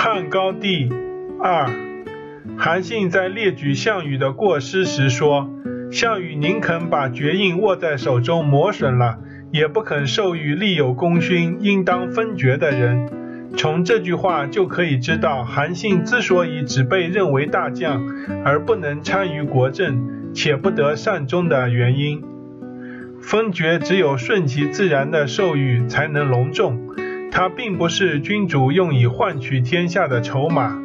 汉高帝二，韩信在列举项羽的过失时说：“项羽宁肯把爵印握在手中磨损了，也不肯授予立有功勋、应当封爵的人。”从这句话就可以知道，韩信之所以只被认为大将，而不能参与国政，且不得善终的原因。封爵只有顺其自然的授予才能隆重。它并不是君主用以换取天下的筹码，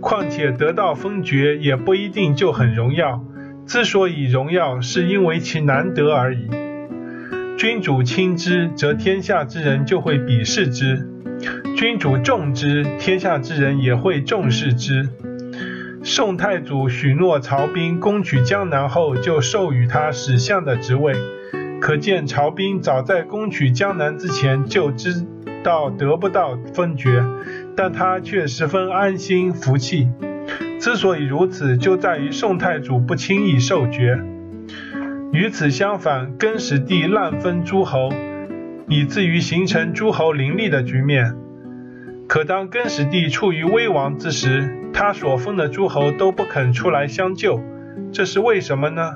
况且得到封爵也不一定就很荣耀。之所以荣耀，是因为其难得而已。君主轻之，则天下之人就会鄙视之；君主重之，天下之人也会重视之。宋太祖许诺曹彬攻取江南后，就授予他史相的职位，可见曹彬早在攻取江南之前就知。到得不到封爵，但他却十分安心服气。之所以如此，就在于宋太祖不轻易授爵。与此相反，更始帝滥封诸侯，以至于形成诸侯林立的局面。可当更始帝处于危亡之时，他所封的诸侯都不肯出来相救，这是为什么呢？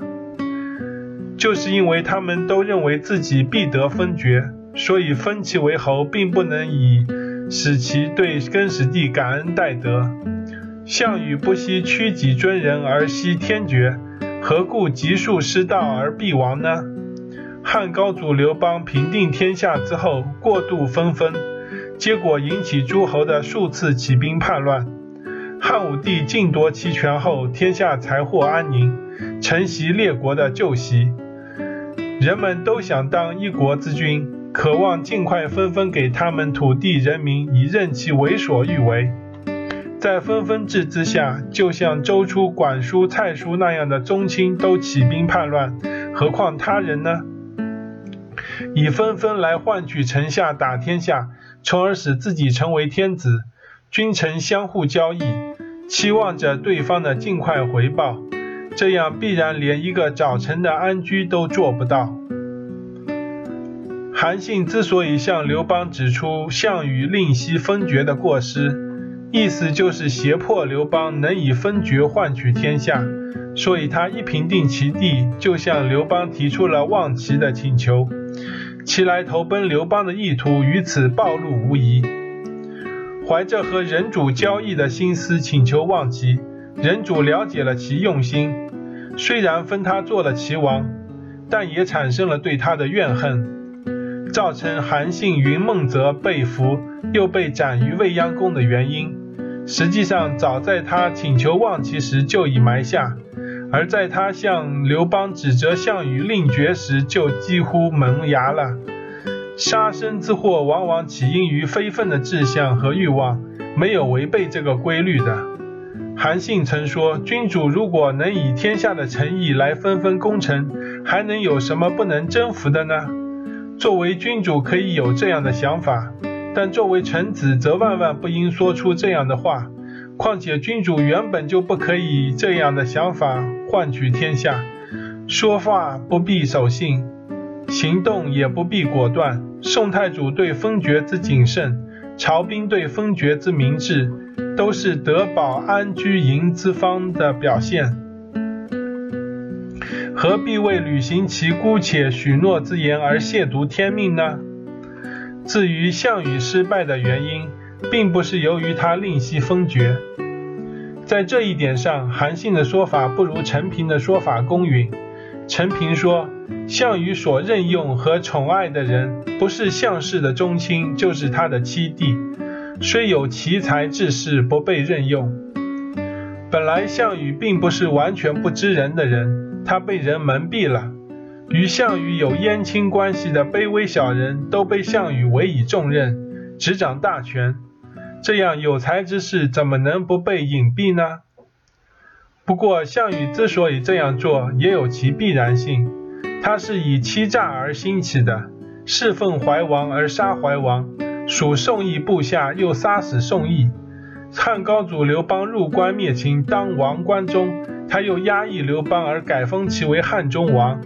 就是因为他们都认为自己必得封爵。所以封其为侯，并不能以使其对更始帝感恩戴德。项羽不惜屈己尊人而惜天爵，何故急速失道而必亡呢？汉高祖刘邦平定天下之后，过度分封，结果引起诸侯的数次起兵叛乱。汉武帝尽夺其权后，天下才获安宁，承袭列国的旧习。人们都想当一国之君。渴望尽快分封给他们土地人民，以任其为所欲为。在分封制之下，就像周初管叔、蔡叔那样的宗亲都起兵叛乱，何况他人呢？以分封来换取臣下打天下，从而使自己成为天子，君臣相互交易，期望着对方的尽快回报，这样必然连一个早晨的安居都做不到。韩信之所以向刘邦指出项羽吝惜封爵的过失，意思就是胁迫刘邦能以封爵换取天下，所以他一平定其地，就向刘邦提出了望齐的请求。其来投奔刘邦的意图于此暴露无遗。怀着和人主交易的心思请求望齐，人主了解了其用心，虽然封他做了齐王，但也产生了对他的怨恨。造成韩信云梦泽被俘，又被斩于未央宫的原因，实际上早在他请求望齐时就已埋下，而在他向刘邦指责项羽令爵时就几乎萌芽了。杀身之祸往往起因于非分的志向和欲望，没有违背这个规律的。韩信曾说：“君主如果能以天下的诚意来分分功臣，还能有什么不能征服的呢？”作为君主可以有这样的想法，但作为臣子则万万不应说出这样的话。况且君主原本就不可以这样的想法换取天下。说话不必守信，行动也不必果断。宋太祖对封爵之谨慎，曹彬对封爵之明智，都是得保安居营之方的表现。何必为履行其姑且许诺之言而亵渎天命呢？至于项羽失败的原因，并不是由于他吝惜封爵，在这一点上，韩信的说法不如陈平的说法公允。陈平说，项羽所任用和宠爱的人，不是项氏的宗亲，就是他的妻弟，虽有奇才志士，不被任用。本来项羽并不是完全不知人的人。他被人蒙蔽了，与项羽有姻亲关系的卑微小人都被项羽委以重任，执掌大权，这样有才之士怎么能不被隐蔽呢？不过项羽之所以这样做，也有其必然性，他是以欺诈而兴起的，侍奉怀王而杀怀王，属宋义部下又杀死宋义。汉高祖刘邦入关灭秦，当王关中，他又压抑刘邦而改封其为汉中王。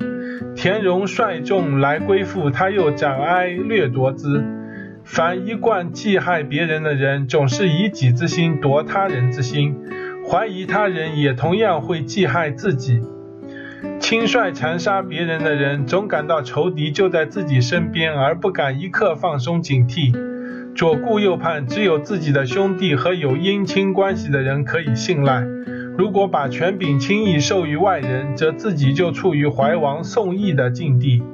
田荣率众来归附，他又斩哀掠夺之。凡一贯忌害别人的人，总是以己之心夺他人之心，怀疑他人也同样会忌害自己。轻率残杀别人的人，总感到仇敌就在自己身边，而不敢一刻放松警惕。左顾右盼，只有自己的兄弟和有姻亲关系的人可以信赖。如果把权柄轻易授予外人，则自己就处于怀王宋义的境地，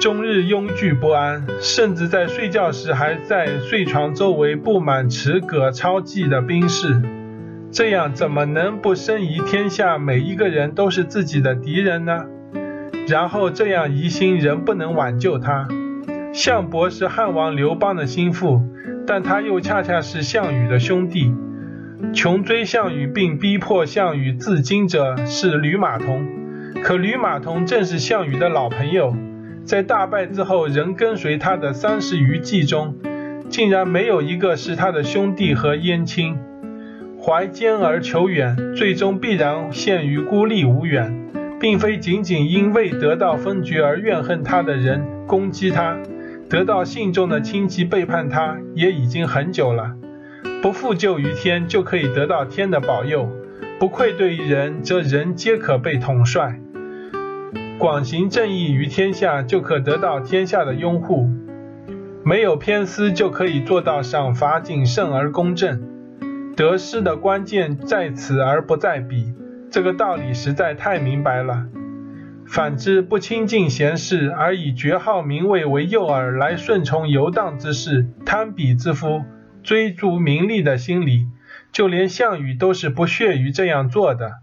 终日拥惧不安，甚至在睡觉时还在睡床周围布满持戈超骑的兵士。这样怎么能不生疑天下每一个人都是自己的敌人呢？然后这样疑心仍不能挽救他。项伯是汉王刘邦的心腹，但他又恰恰是项羽的兄弟。穷追项羽并逼迫项羽自尽者是吕马童，可吕马童正是项羽的老朋友，在大败之后仍跟随他的三十余骑中，竟然没有一个是他的兄弟和姻亲。怀坚而求远，最终必然陷于孤立无援，并非仅仅因未得到封爵而怨恨他的人攻击他，得到信众的亲戚背叛他也已经很久了。不负救于天，就可以得到天的保佑；不愧对于人，则人皆可被统帅。广行正义于天下，就可得到天下的拥护。没有偏私，就可以做到赏罚谨慎而公正。得失的关键在此而不在彼，这个道理实在太明白了。反之，不亲近贤士，而以爵号名位为诱饵来顺从游荡之士、贪比之夫、追逐名利的心理，就连项羽都是不屑于这样做的。